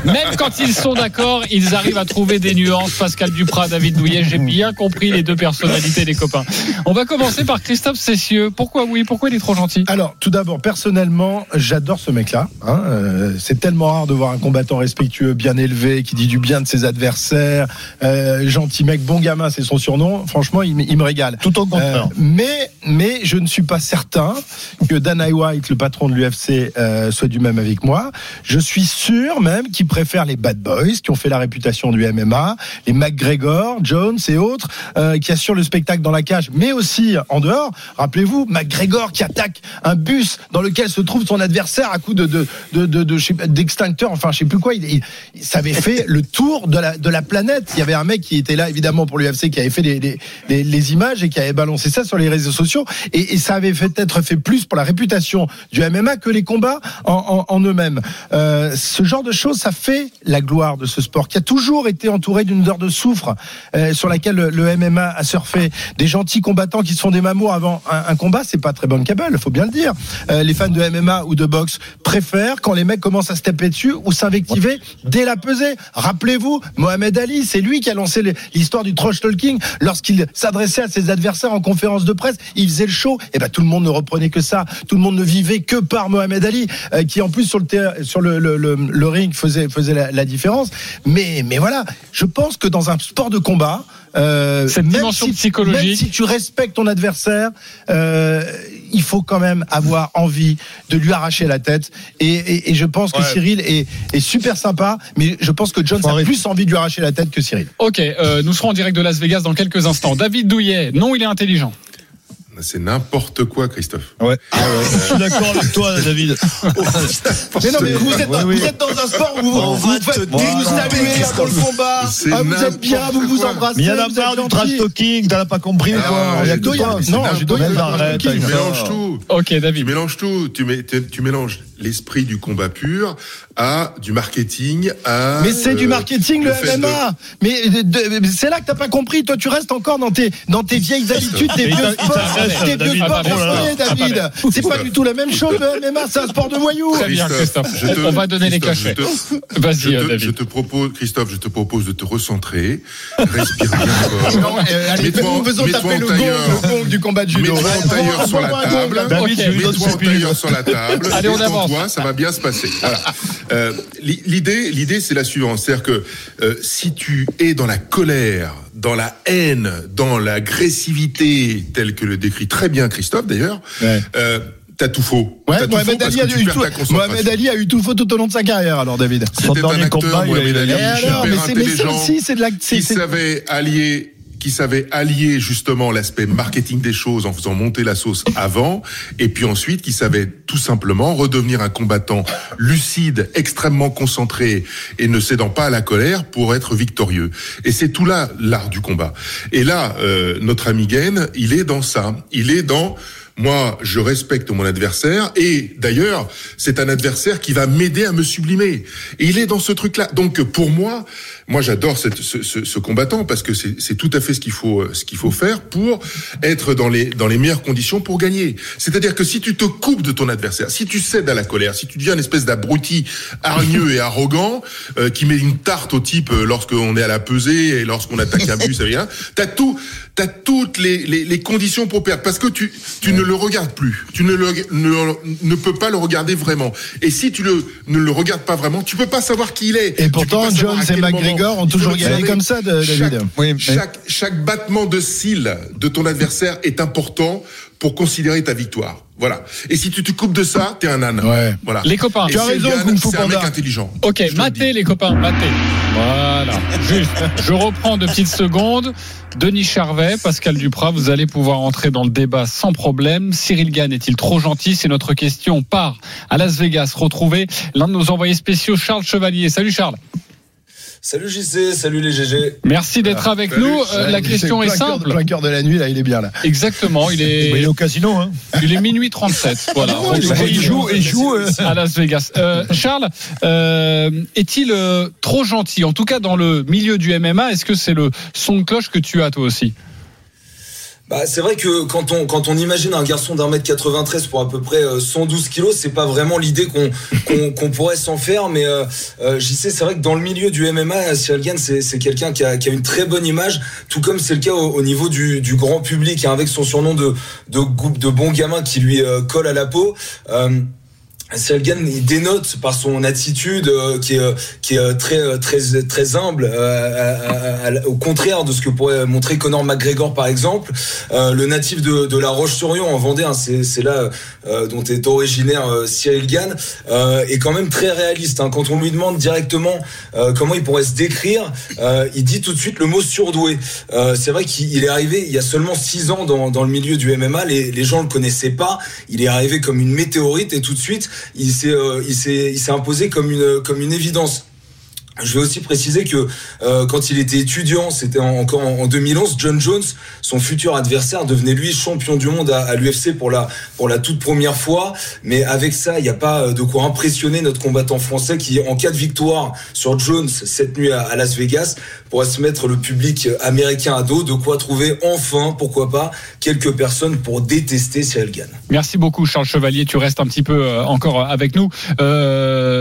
Même quand ils sont d'accord, ils arrivent à trouver des nuances. Pascal Duprat, David Douillet, j'ai bien compris les deux personnalités, les copains. On va commencer par Christophe Cessieux. Pourquoi oui? Pourquoi il est trop gentil? Alors, tout d'abord, personnellement, j'adore ce mec-là. hein. Euh, c'est tellement rare de voir un combattant respectueux, bien élevé, qui dit du bien de ses adversaires. Euh, gentil mec, bon gamin, c'est son surnom. Franchement, il, me- il me régale. Tout au contraire. Euh, mais, mais je ne suis pas certain que Dana White, le patron de l'UFC, euh, soit du même avec moi. Je suis sûr même qu'il préfère les bad boys qui ont fait la réputation du MMA, les McGregor, Jones et autres, euh, qui assurent le spectacle dans la cage, mais aussi en dehors. Rappelez-vous, McGregor qui attaque un bus dans lequel se trouve son adversaire à coup de de de d'extincteur, enfin je sais plus quoi. Il, il- ça avait fait le tour de la de la planète. Il y avait un mec qui était là évidemment pour l'UFC qui avait fait les, les les les images et qui avait balancé ça sur les réseaux sociaux et, et ça avait fait être fait plus pour la réputation du MMA que les combats en, eux-mêmes. Euh, ce genre de choses, ça fait la gloire de ce sport qui a toujours été entouré d'une odeur de soufre euh, sur laquelle le, MMA a surfé. Des gentils combattants qui se font des mamours avant un, un combat, c'est pas très bankable, faut bien le dire. Euh, les fans de MMA ou de boxe préfèrent quand les mecs commencent à se taper dessus ou s'invectiver dès la pesée. Rappelez-vous, Mohamed Ali, c'est lui qui a lancé l'histoire du trash talking lorsqu'il s'adressait à ses adversaires en conférence de presse. Il faisait le show. Et ben tout le monde ne reprenait que ça. Tout le monde ne vivait que par Mohamed Ali, euh, qui en plus sur le terrain- sur le, le, le- le ring faisait faisait la, la différence. Mais mais voilà, je pense que dans un sport de combat, euh, Cette même dimension si, psychologique. même si tu respectes ton adversaire, euh, il faut quand même avoir envie de lui arracher la tête. Et, et, et je pense que. Cyril est, est super sympa, mais je pense que Jones Faut a arrêter. plus envie de lui arracher la tête que Cyril. Ok, euh, nous serons en direct de Las Vegas dans quelques instants. David Douillet, non, il est intelligent. C'est n'importe quoi, Christophe. Ouais. Je suis d'accord avec toi, David. Mais non, mais vous êtes, Oui, vous oui. êtes dans un sport où vous, On vous faites vous vous découper, saluez avant le Christophe. combat. Ah, vous êtes bien, vous vous embrassez. Mais il y en a marre du trash talking, t'as pas compris Ah, quoi. non, Il y a j'ai que toi. Non, j'ai arrête, Tu mélanges tout. Ok, Tu David. mélanges tout. Tu, mets- tu- tu mélanges l'esprit du combat pur à du marketing, à. Mais c'est du euh, marketing le, MMA. Mais c'est là que t'as pas compris. Toi, tu restes encore dans tes dans tes vieilles habitudes, il vieux sports, tes vieux David. sports français, David. C'est pas du tout la même chose le MMA. C'est un sport de voyous. Très bien, Christophe. je te- On va donner les cachets. je te- Vas-y, Je euh, David. je te propose, Christophe, je te propose de te recentrer, respire bien fort. Non, euh, en- faisons mets-toi taper le gong, du combat de judo. Mets-toi en tailleur sur la Envoie-moi un gong, table. Je Mets-toi en tailleur sur la table. Allez, on avance. Ça va bien se passer. Euh, li- l'idée, l'idée, c'est la suivante, c'est-à-dire que si tu es dans la colère, dans la haine, dans l'agressivité, telle que le décrit très bien Christophe d'ailleurs, Ouais. euh, t'as tout faux. Ouais, tout Mohamed faux Ali, a eu tout, ta concentration. Mohamed Ali a eu tout faux tout au long de sa carrière, alors David. C'était un acteur, combat, il Mohamed il Ali, il super intelligent, aussi, c'est de la. c'est- savait allier qui savait allier justement l'aspect marketing des choses en faisant monter la sauce avant, et puis ensuite qui savait tout simplement redevenir un combattant lucide, extrêmement concentré et ne cédant pas à la colère pour être victorieux. Et c'est tout là l'art du combat. Et là, euh, notre ami Gain, il est dans ça. Il est dans moi, je respecte mon adversaire et d'ailleurs, c'est un adversaire qui va m'aider à me sublimer. Et il est dans ce truc-là. Donc pour moi, moi j'adore ce, ce- ce combattant parce que c'est tout à fait ce qu'il faut euh, ce qu'il faut faire pour être dans les dans les meilleures conditions pour gagner. C'est-à-dire que si tu te coupes de ton adversaire, si tu cèdes à la colère, si tu deviens une espèce d'abruti hargneux et arrogant euh, qui met une tarte au type euh, lorsqu'on est à la pesée et lorsqu'on attaque un bus, vient, t'as tout, t'as toutes les, les, les conditions pour perdre parce que tu tu ne le regardes plus, tu ne le ne, ne peux pas le regarder vraiment. Et si tu le ne le regardes pas vraiment, tu peux pas savoir qui il est. Et pourtant, Jones et. McGregor ont toujours gagné comme ça, de- Chaque- David. Oui, mais- chaque, chaque battement de cils de ton adversaire est important pour considérer ta victoire. Voilà. Et si tu te coupes de ça, t'es un âne. Ouais. Voilà. Les copains. Et Tu as raison, Kung Fu c'est un mec Panda. intelligent. Ok, le matez dis. les copains, matez. Voilà, juste. Je reprends de petites secondes. Denis Charvet, Pascal Duprat, vous allez pouvoir entrer dans le débat sans problème. Cyril Gann est-il trop gentil? C'est notre question. On part à Las Vegas retrouver l'un de nos envoyés spéciaux, Charles Chevalier. Salut Charles. Salut JC, salut les GG. Merci d'être avec salut. nous. Euh, la Ouais, question est cœur- simple. Plein cœur de la nuit, là, il est bien, là. Exactement, il Mais il est est, au casino, hein. il est minuit 37. Voilà. Ah, il joue, il joue, il joue, euh, à Las Vegas. Euh, Charles, euh, est-il euh, trop gentil? En tout cas, dans le milieu du MMA, est-ce que c'est le son de cloche que tu as toi aussi? Bah, c'est vrai que quand on, quand on imagine un garçon d'un mètre 93 pour à peu près euh, 112 kilos, c'est pas vraiment l'idée qu'on qu'on pourrait s'en faire. Mais euh, euh, j'y sais, c'est vrai que dans le milieu du MMA, Cyril Gann, c'est quelqu'un qui a, qui a une très bonne image, tout comme c'est le cas au, au niveau du, grand public, hein, avec son surnom de, de, de bons gamins qui lui euh, colle à la peau. Euh, Gann, il dénote par son attitude euh, qui est, euh, qui est euh, très, euh, très, très humble, euh, au contraire de ce que pourrait montrer Conor McGregor par exemple. Euh, le natif de, de La Roche-sur-Yon en Vendée, hein, c'est là dont est originaire Cyril Gann, est quand même très réaliste. hein. Quand on lui demande directement comment il pourrait se décrire, il dit tout de suite le mot surdoué. C'est vrai qu'il il est arrivé il y a seulement six ans dans, dans le milieu du MMA, les, les gens le connaissaient pas. Il est arrivé comme une météorite et tout de suite il s'est euh, il s'est il s'est imposé comme une comme une évidence. Je vais aussi préciser que euh, quand il était étudiant, c'était en- encore en, en 2011, John Jones, son futur adversaire, devenait lui champion du monde à, l'UFC pour la pour la toute première fois. Mais avec ça, il n'y a pas euh, de quoi impressionner notre combattant français qui, en cas de victoire sur Jones cette nuit à, Las Vegas, pourra se mettre le public américain à dos. De quoi trouver enfin, pourquoi pas, quelques personnes pour détester Cyril Gann. Merci beaucoup Charles Chevalier, tu restes un petit peu euh, encore avec nous.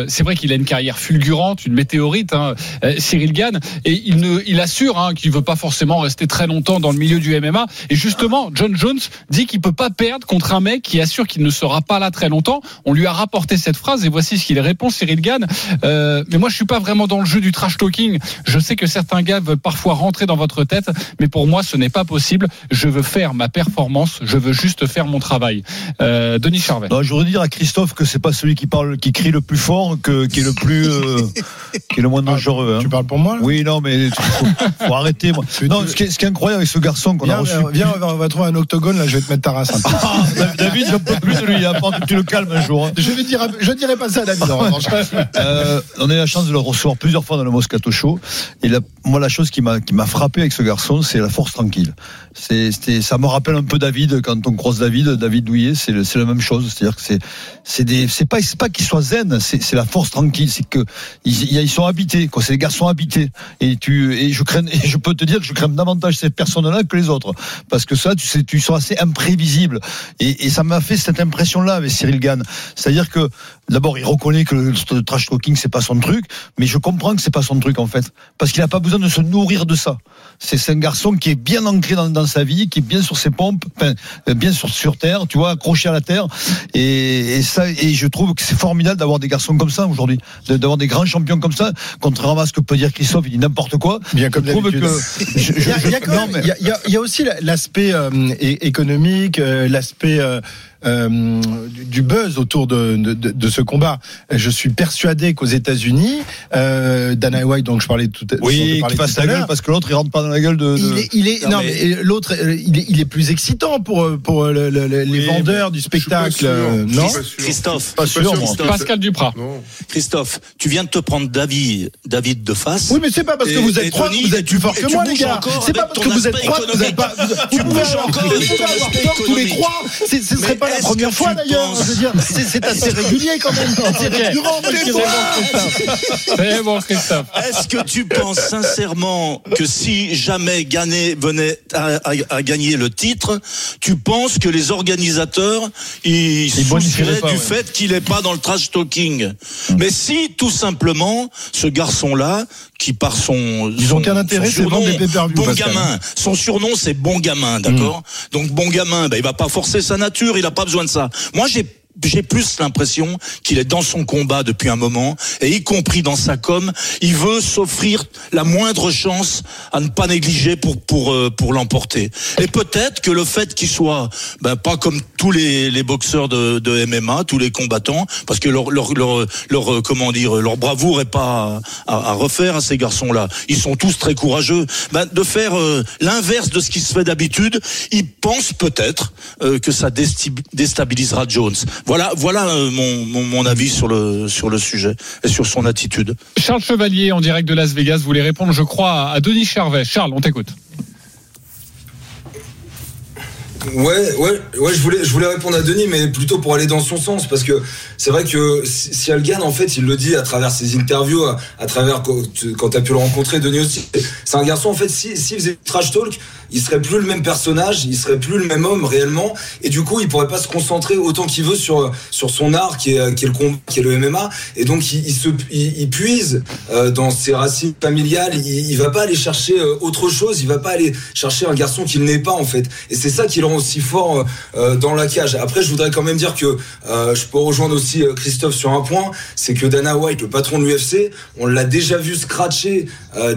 C'est vrai qu'il a une carrière fulgurante, une météorite, hein, euh, Cyril Gann, et il, ne, il assure hein, qu'il veut pas forcément rester très longtemps dans le milieu du MMA. Et justement, John Jones dit qu'il peut pas perdre contre un mec qui assure qu'il ne sera pas là très longtemps. On lui a rapporté cette phrase et voici ce qu'il répond, Cyril Gann. Euh, mais moi, je suis pas vraiment dans le jeu du trash talking. Je sais que certains gars veulent parfois rentrer dans votre tête, mais pour moi, ce n'est pas possible. Je veux faire ma performance, je veux juste faire mon travail. Euh, Denis Charvet. Non, je voudrais dire à Christophe que c'est pas celui qui parle, qui crie le plus fort, que, qui est le plus, euh, qui est le moins dangereux. hein. Tu parles pour moi Oui, non, mais faut, faut arrêter. Moi. Non, ce qui, est, ce qui est incroyable avec ce garçon qu'on a reçu. viens, on va, trouver un octogone, là, je vais te mettre ta race. un peu. Ah, David, j'en peux plus de lui. Hein, contre, tu le calmes un jour. hein. Je je dirai pas ça à David. Euh, on a eu la chance de le recevoir plusieurs fois dans le Moscato Show. Et la- moi, la chose qui m'a frappé avec ce garçon, c'est la force tranquille. C'était- ça me rappelle un peu David quand on croise David, David Douillet, c'est la même chose. C'est-à-dire que c'est pas pas qu'ils soient zen, c'est la force tranquille. C'est que ils, ils sont habités, quoi. C'est des garçons habités. Et tu et je crains je peux te dire que je crains davantage ces personnes-là que les autres, parce que ça, tu sais, tu sont assez imprévisibles. Et, et ça m'a fait cette impression-là avec Cyril Gann. C'est-à-dire que d'abord, il reconnaît que le, le trash talking c'est pas son truc, mais je comprends que c'est pas son truc en fait, parce qu'il a pas besoin de se nourrir de ça. C'est un garçon qui est bien ancré dans, sa vie, qui est bien sur ses pompes, bien sur sur terre, tu vois, accroché à la terre. Et, ça, et je trouve que c'est formidable d'avoir des garçons comme ça aujourd'hui, d'avoir des grands champions comme ça. Contrairement à ce que peut dire Christophe, il dit n'importe quoi. Bien comme je trouve d'habitude. que je- je- Il y a, aussi la- l'aspect euh, économique, euh, l'aspect euh, euh, du- buzz autour de, de, de- ce combat. Je suis persuadé qu'aux États-Unis, euh, Dana White, dont je parlais tout, Oui, qu'il fasse tout à la gueule l'heure, parce que l'autre il rentre pas dans la gueule de. de- il est, il est- Non, non, mais- mais l'autre, euh, il est, il est plus excitant pour euh, pour le- le- le- les Oui, vendeurs du spectacle, sûr. euh, Je suis non pas sûr. Christophe, Pas sûr, moi. Christophe, Pascal Duprat. Non. Christophe, tu viens de te prendre David, David de face. Oui, mais c'est pas parce que Et- vous êtes trois vous êtes tu- plus fort que tu moi, les gars. C'est pas parce que vous êtes trois que vous êtes pas. Tu pouvez bouges encore vous avec pouvez ton avoir aspect tort tous les trois. C'est- Ce serait pas la est-ce première que fois tu d'ailleurs. c'est assez régulier quand même. C'est bon, Christophe. Est-ce que tu penses sincèrement que si jamais Gannet venait à, à- à gagner le titre, tu penses que les organisateurs ils pas, du ouais. fait qu'il est pas dans le trash talking? Mais si tout simplement ce garçon-là, qui par son Ils son- ont qu'un intérêt, son surnom, des bon Pascal. gamin, son surnom c'est bon gamin, d'accord. Donc bon gamin, ben il va pas forcer sa nature, il a pas besoin de ça. Moi j'ai j'ai plus l'impression qu'il est dans son combat depuis un moment, et y compris dans sa com, il veut s'offrir la moindre chance à ne pas négliger pour pour euh, pour l'emporter. Et peut-être que le fait qu'il soit ben, pas comme tous les, les boxeurs de, de MMA, tous les combattants, parce que leur leur leur, euh, comment dire leur bravoure est pas à, à refaire à ces garçons-là. Ils sont tous très courageux. Ben, de faire euh, l'inverse de ce qui se fait d'habitude, ils pensent peut-être euh, que ça déstabilisera Jones. Voilà, voilà euh, mon, avis sur le sur le sujet et sur son attitude. Charles Chevalier en direct de Las Vegas voulait répondre, je crois, à Denis Charvet. Charles, on t'écoute. Ouais, ouais, ouais, je voulais, je voulais répondre à Denis, mais plutôt pour aller dans son sens, parce que c'est vrai que si si Algan, en fait, il le dit à travers ses interviews, à, travers quand tu t'as pu le rencontrer, Denis aussi. C'est un garçon, en fait, si- s'il faisait trash talk, il serait plus le même personnage, il serait plus le même homme réellement, et du coup, il pourrait pas se concentrer autant qu'il veut sur sur son art, qui est, qui est le combat, qui est le MMA, et donc il, il se, il, il puise euh, dans ses racines familiales. Il, il va pas aller chercher euh, autre chose, il va pas aller chercher un garçon qu'il n'est pas en fait, et c'est ça qui le aussi fort euh, euh, dans la cage. Après, je voudrais quand même dire que euh, je peux rejoindre aussi Christophe sur un point, c'est que Dana White, le patron de l'UFC, on l'a déjà vu scratcher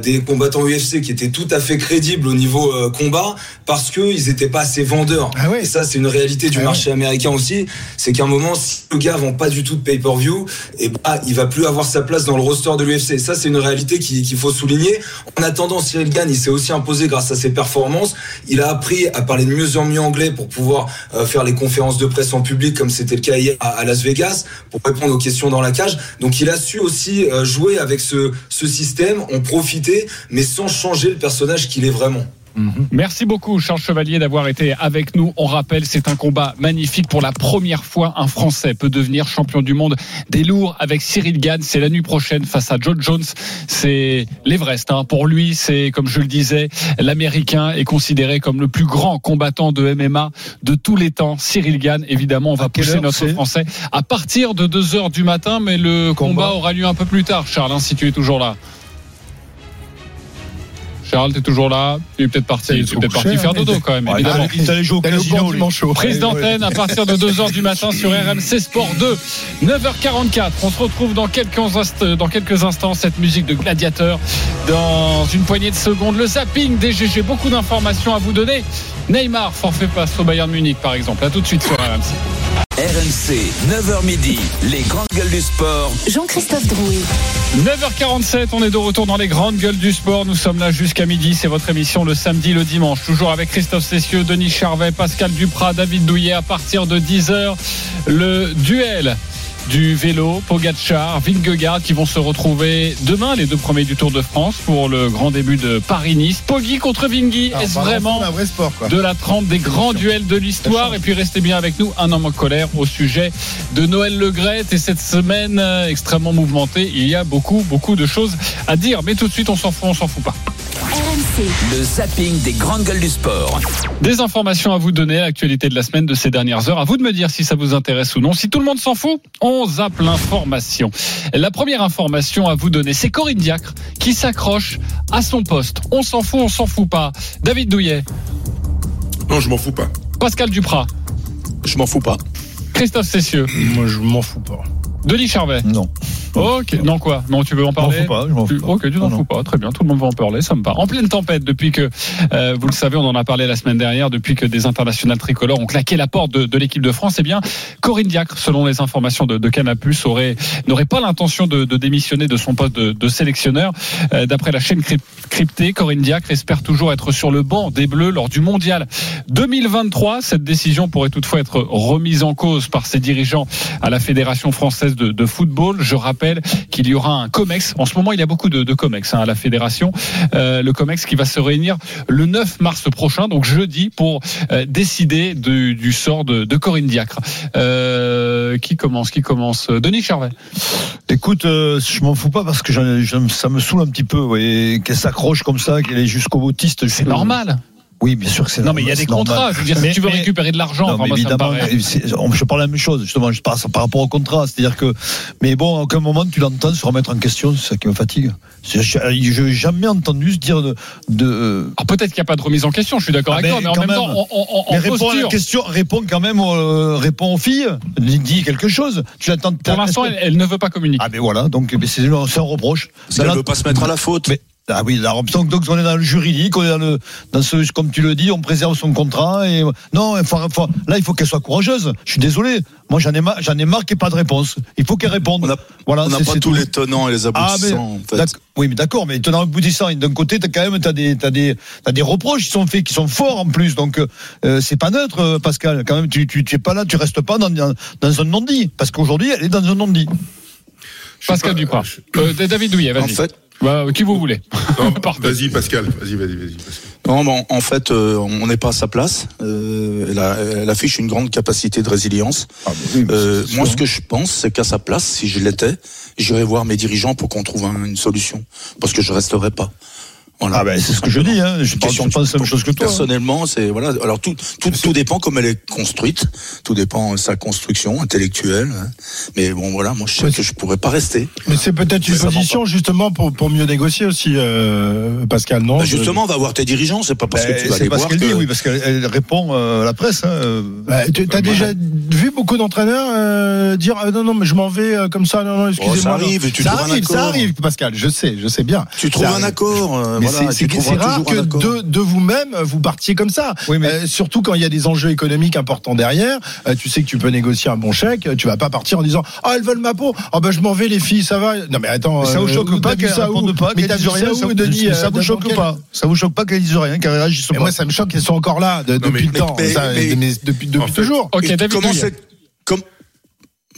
des combattants UFC qui étaient tout à fait crédibles au niveau combat parce que ils étaient pas assez vendeurs. Et ça, c'est une réalité du Ah marché américain aussi. C'est qu'à un moment, si le gars vend pas du tout de pay-per-view, et bah, il va plus avoir sa place dans le roster de l'UFC. Ça, c'est une réalité qui- qu'il faut souligner. En attendant, Cyril Gann, il s'est aussi imposé grâce à ses performances. Il a appris à parler de mieux en mieux anglais pour pouvoir euh, faire les conférences de presse en public, comme c'était le cas hier à, Las Vegas, pour répondre aux questions dans la cage. Donc, il a su aussi euh, jouer avec ce, ce système, en profiter, mais sans changer le personnage qu'il est vraiment. Merci beaucoup Charles Chevalier d'avoir été avec nous. On rappelle, c'est un combat magnifique. Pour la première fois, un Français peut devenir champion du monde des lourds avec Cyril Gann. C'est la nuit prochaine face à John Jones. C'est l'Everest. hein. Pour lui, c'est comme je le disais, l'Américain est considéré comme le plus grand combattant de MMA de tous les temps. Cyril Gann, évidemment, on va pousser notre Français à partir de 2 heures du matin, mais le combat, aura lieu un peu plus tard, Charles, hein, si tu es toujours là. Charles, t'es toujours là Tu es peut-être parti, Il tu es faut peut-être parti faire dodo il- quand même, évidemment. il est allé jouer au casino. Prise d'antenne à partir de 2h du matin sur RMC Sport 2, 9h44. On se retrouve dans quelques, inst- dans quelques instants, cette musique de gladiateur. Dans une poignée de secondes, le zapping des GG. Beaucoup d'informations à vous donner. Neymar, forfait passe au Bayern Munich, par exemple. À tout de suite sur RMC. RMC, 9h midi, les grandes gueules du sport. Jean-Christophe Drouet. 9h47, on est de retour dans les grandes gueules du sport. Nous sommes là jusqu'à midi. C'est votre émission le samedi, le dimanche. Toujours avec Christophe Cessieux, Denis Charvet, Pascal Duprat, David Douillet. À partir de 10h, le duel du vélo, Pogacar, Vingegaard qui vont se retrouver demain, les deux premiers du Tour de France pour le grand début de Paris-Nice. Poggi contre Vingui, Alors, est-ce vraiment vrai sport, de la trempe des grands duels de l'histoire? Et puis restez bien avec nous, un homme en colère au sujet de Noël Legrette. Et cette semaine euh, extrêmement mouvementée, il y a beaucoup, beaucoup de choses à dire. Mais tout de suite, on s'en fout, on s'en fout pas. RMC. Le zapping des grandes gueules du sport. Des informations à vous donner, l'actualité de la semaine de ces dernières heures. À vous de me dire si ça vous intéresse ou non. Si tout le monde s'en fout, on zappe l'information. La première information à vous donner, c'est Corinne Diacre qui s'accroche à son poste. On s'en fout, on s'en fout pas. David Douillet, Non, je m'en fous pas. Pascal Duprat, Je m'en fous pas. Christophe Cessieux, Moi, je m'en fous pas. Denis Charvet. Non. Ok, non quoi? Non, tu veux en Je m'en parler? fous pas, je m'en fous pas. Ok, tu t'en fous pas, très bien, tout le monde va en parler, ça me va. En pleine tempête, depuis que, euh, vous le savez, on en a parlé la semaine dernière, depuis que des internationales tricolores ont claqué la porte de, de l'équipe de France, eh bien, Corinne Diacre, selon les informations de, de Canapus, aurait, n'aurait pas l'intention de, de démissionner de son poste de, de sélectionneur. Euh, D'après la chaîne cryp- cryptée, Corinne Diacre espère toujours être sur le banc des Bleus lors du mondial 2023. Cette décision pourrait toutefois être remise en cause par ses dirigeants à la Fédération française de, de football. Je rappelle qu'il y aura un COMEX. En ce moment, il y a beaucoup de, de COMEX hein, à la Fédération. Euh, le COMEX qui va se réunir le 9 mars prochain, donc jeudi, pour euh, décider du, du sort de, de Corinne Diacre. Euh, qui commence Qui commence? Denis Charvet. Écoute, je m'en fous pas parce que ça me saoule un petit peu, vous voyez, qu'elle s'accroche comme ça, qu'elle est jusqu'au boutiste. C'est normal. Oui, bien sûr que c'est Non, mais il y a des normal. contrats. Je veux dire, si Mais- tu veux mais- récupérer de l'argent, Non, enfin, moi, ça me évidemment, on- je parle la même chose, justement, je parle par rapport au contrat. C'est-à-dire que, mais bon, à aucun moment tu l'entends se remettre en question, c'est ça qui me fatigue. Je n'ai jamais entendu se dire de. de Alors, peut-être qu'il n'y a pas de remise en question, je suis d'accord Ah, avec toi, mais en quand même, temps, on, on- on- mais en réponds à la question, réponds quand même, euh, réponds aux filles, dis dis quelque chose. Tu l'attends. Pour l'instant, elle, elle ne veut pas communiquer. Ah, mais voilà, donc mais c'est c'est un reproche. Qu'elle Dans la- veut pas se mettre à la faute. Mais- ah oui, là, donc, donc on est dans le juridique, on est dans le, dans ce, comme tu le dis, on préserve son contrat et non, il faut, faut- là il faut qu'elle soit courageuse. Je suis désolé, moi j'en ai marre, j'en ai marre qu'il n'y ait pas de réponse. Il faut qu'elle réponde. On a- voilà, On n'a pas tous tout. les tenants et les Ah, mais, aboutissants. en fait. oui, mais d'accord, mais tenant aboutissant, et d'un côté, t'as quand même, t'as des, t'as des, t'as des reproches qui sont faits, qui sont forts en plus. Donc, euh, c'est pas neutre, euh, Pascal. Quand même, tu, tu, tu es pas là, tu restes pas dans, dans, un non-dit. Parce qu'aujourd'hui, elle est dans un non-dit. Pascal pas- Duprat. je- Euh, David Douillet, vas-y. En fait, Bah, qui vous voulez vas-y, Pascal. Vas-y, vas-y, vas-y. Pascal. non, bon, en fait, euh, on n'est pas à sa place. Euh, elle, a- elle affiche une grande capacité de résilience. Euh, moi, ce que je pense, c'est qu'à sa place, si je l'étais, j'irais voir mes dirigeants pour qu'on trouve un- une solution. Parce que je resterai pas. Voilà. Ah ben, c'est ce que je dis, hein. Je pense, Question je pense la même chose que toi. hein. Personnellement, c'est voilà. Alors tout, tout, tout dépend comme elle est construite. Tout dépend de sa construction intellectuelle. hein. Mais bon, voilà, moi je sais que je pourrais pas rester. Mais c'est peut-être une position justement pour, pour mieux négocier aussi, euh, Pascal, non? Bah, justement, on va voir tes dirigeants. C'est pas parce Ben, que tu vas c'est aller pas ce voir qu'elle que. dit, oui, parce qu'elle elle répond euh, à la presse. Hein. euh. Bah, tu as déjà vu beaucoup d'entraîneurs euh, dire ah, non non mais je m'en vais euh, comme ça non non excusez-moi Oh, ça non. arrive, tu ça arrive ça arrive Pascal je sais je sais bien Tu trouves un accord. Euh, c'est- rare que de, de vous-même vous partiez comme ça. Euh, surtout quand il y a des enjeux économiques importants derrière. Euh, tu sais que tu peux négocier un bon chèque. Tu vas pas partir en disant ah elles veulent ma peau. Ah ben je m'en vais les filles, ça va. Non mais attends. Mais ça vous euh, choque pas t'as vu qu'elle ça où réponde pas, Mais t'as vu ça où, Denis ça vous euh, choque pas Ça vous choque pas qu'elle dise rien, qu'elle réagisse Mais pas moi ça me choque qu'elles sont encore là de- depuis le temps. Depuis depuis toujours. Ok, David comment Douillet. c'est comme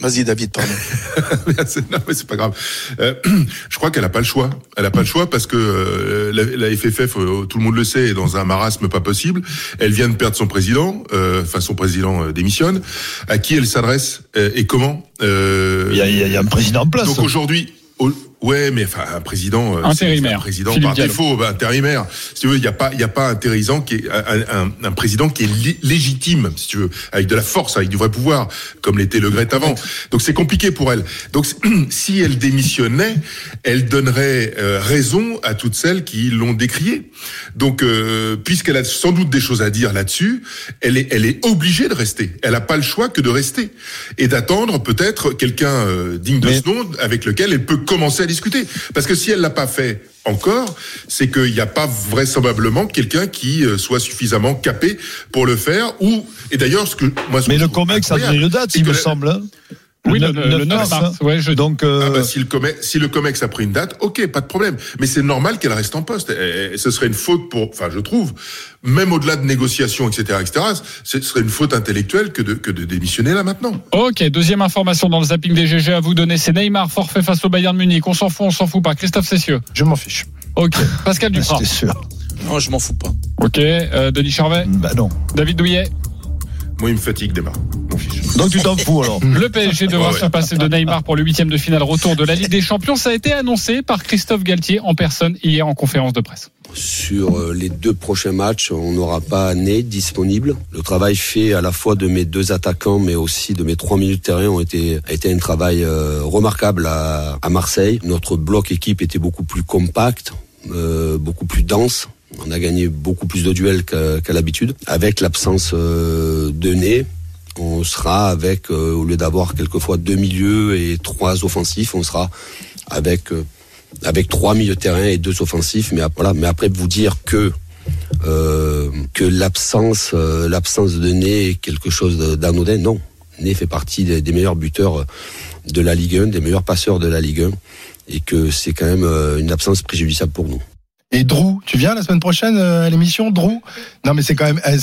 Vas-y David, pardon. Non, mais c'est pas grave. Euh, je crois qu'elle a pas le choix. Elle a pas le choix parce que euh, la, la FFF, euh, tout le monde le sait, est dans un marasme pas possible. Elle vient de perdre son président, euh, enfin son président euh, démissionne. À qui elle s'adresse euh, et comment Euh, Il y a- il y a- il y a un président en place. Donc aujourd'hui. au- Ouais, mais enfin un président, euh, Intérimaire. un président Philippe par Diallo. défaut, bah, intérimaire. Si tu veux, il n'y a pas, il y a pas un qui est un, un- un président qui est lé- légitime, si tu veux, avec de la force, avec du vrai pouvoir, comme l'était Le Gret avant. Donc c'est compliqué pour elle. Donc si elle démissionnait, elle donnerait euh, raison à toutes celles qui l'ont décriée. Donc euh, puisqu'elle a sans doute des choses à dire là-dessus, elle est, elle est obligée de rester. Elle n'a pas le choix que de rester et d'attendre peut-être quelqu'un euh, digne de ce nom avec lequel elle peut commencer à discuter. Parce que si elle l'a pas fait encore, c'est qu'il n'y a pas vraisemblablement quelqu'un qui euh, soit suffisamment capé pour le faire. Ou et d'ailleurs, ce que moi, ce Mais que le COMEX a une date, il me la- semble. Oui, le, neuf- le 9 mars, mars. hein. Ouais, je... Donc, euh, Ah bah, si le Comex, si le Comex a pris une date, ok, pas de problème. Mais c'est normal qu'elle reste en poste. Et, et ce serait une faute pour, enfin, je trouve, même au-delà de négociations, etc., etc., ce serait une faute intellectuelle que de, que de démissionner là maintenant. Ok, deuxième information dans le zapping des GG à vous donner, c'est Neymar forfait face au Bayern Munich. On s'en fout, on s'en fout pas. Christophe Cessieux. Je m'en fiche. Ok, Pascal Duprat. C'était sûr. Non, je m'en fous pas. Ok, euh, Denis Charvet. Bah non. David Douillet. Moi, il me fatigue, Neymar. Donc tu t'en fous alors. Le PSG devra Ouais, ouais. se passer de Neymar pour le huitième de finale retour de la Ligue des Champions. Ça a été annoncé par Christophe Galtier en personne hier en conférence de presse. Sur euh, les deux prochains matchs, on n'aura pas Né disponible. Le travail fait à la fois de mes deux attaquants, mais aussi de mes trois milieux de terrain ont été a été un travail euh, remarquable à, à Marseille. Notre bloc équipe était beaucoup plus compact, euh, beaucoup plus dense. On a gagné beaucoup plus de duels qu'à l'habitude. Avec l'absence euh, de Né, on sera avec, euh, au lieu d'avoir quelquefois deux milieux et trois offensifs, on sera avec euh, avec trois milieux de terrain et deux offensifs. Mais voilà, mais après vous dire que que l'absence l'absence de Né est quelque chose d'anodin, non. Né fait partie des, meilleurs buteurs de la Ligue 1, des meilleurs passeurs de la Ligue 1, et que c'est quand même une absence préjudiciable pour nous. Et Drew, tu viens la semaine prochaine euh, à l'émission, Drew? Non, mais c'est quand même. euh,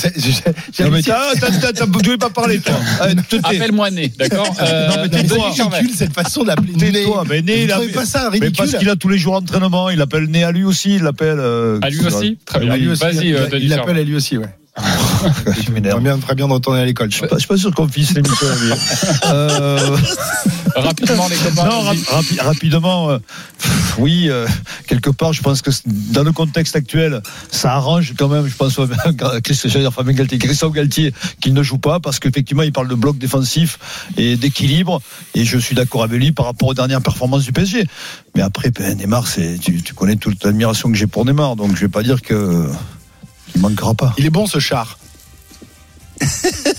Non, mais t'as, t'as, t'as, t'as- tu veux pas parler toi. Tais. Appelle-moi Né, d'accord? Euh, Non, mais. Charvet. ridicule cette façon d'appeler Né. Tais-toi, mais Né, il a pas ça Mais ridicule parce qu'il a tous les jours d'entraînement, il appelle Né à lui aussi, il l'appelle. euh, À lui aussi? Très À bien. lui aussi, Vas-y, il- euh, l'appelle à lui aussi, ouais. Je Très m'énerve. bien, très bien de retourner à l'école. Je suis pas, je suis pas sûr qu'on finisse l'émission. lui. euh, Rapidement, les copains. non, vas-y. rap- rapi- rapidement, euh, oui, euh, quelque part, je pense que dans le contexte actuel, ça arrange quand même, je pense, dire Fabien Galtier, Christophe Galtier, qu'il ne joue pas, parce qu'effectivement, il parle de bloc défensif et d'équilibre, et je suis d'accord avec lui par rapport aux dernières performances du PSG. Mais après, ben, Neymar, c'est, tu, tu connais toute l'admiration que j'ai pour Neymar, donc je vais pas dire que il manquera pas. Il est bon ce char.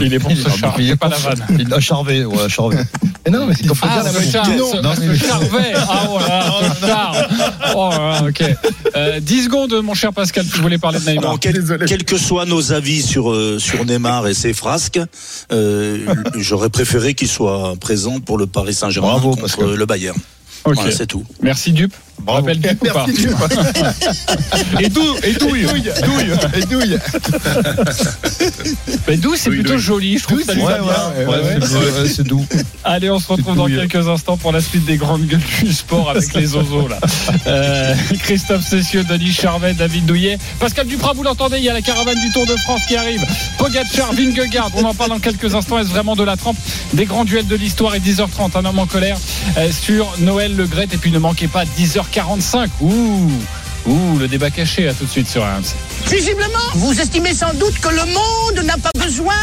Il est bon ce char. Il est pas la vanne. Il a charvé, ouais, charvé. Mais non, mais il faut Ah, ce char, ce, Non, ce Charvet. Ah, voilà, ce char. Oh, là, là, ok. Euh, 10 secondes, mon cher Pascal, tu voulais parler de Neymar. Alors, quel- quels que soient nos avis sur, euh, sur Neymar et ses frasques, euh, j'aurais préféré qu'il soit présent pour le Paris Saint-Germain contre Pascal. le Bayern. Ok. Voilà, c'est tout. Merci Dup. Bravo. Rappelle Dup ou pas Merci, Dieu. Et douille, et douille, douille. Et douille. Mais Doux, c'est plutôt joli, je trouve que ça lui Ouais, va bien. ouais, ouais, c'est- ouais, c'est doux. Allez, on se retrouve dans douille. quelques instants pour la suite des grandes gueules du sport avec les ozos là. Euh, Christophe Cessieux, Denis Charvet, David Douillet, Pascal Duprat, vous l'entendez, il y a la caravane du Tour de France qui arrive. Pogacar, Vingegaard, on en parle dans quelques instants. Est-ce vraiment de la trempe? Des grands duels de l'histoire et 10h30, un homme en colère euh, sur Noël Le Gret. Et puis ne manquez pas 10h45. Ouh, ouh, le débat caché, à tout de suite sur RMC. Visiblement, vous estimez sans doute que le monde n'a pas besoin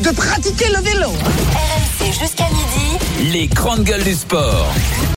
de pratiquer le vélo. RMC jusqu'à midi. Les grandes gueules du sport.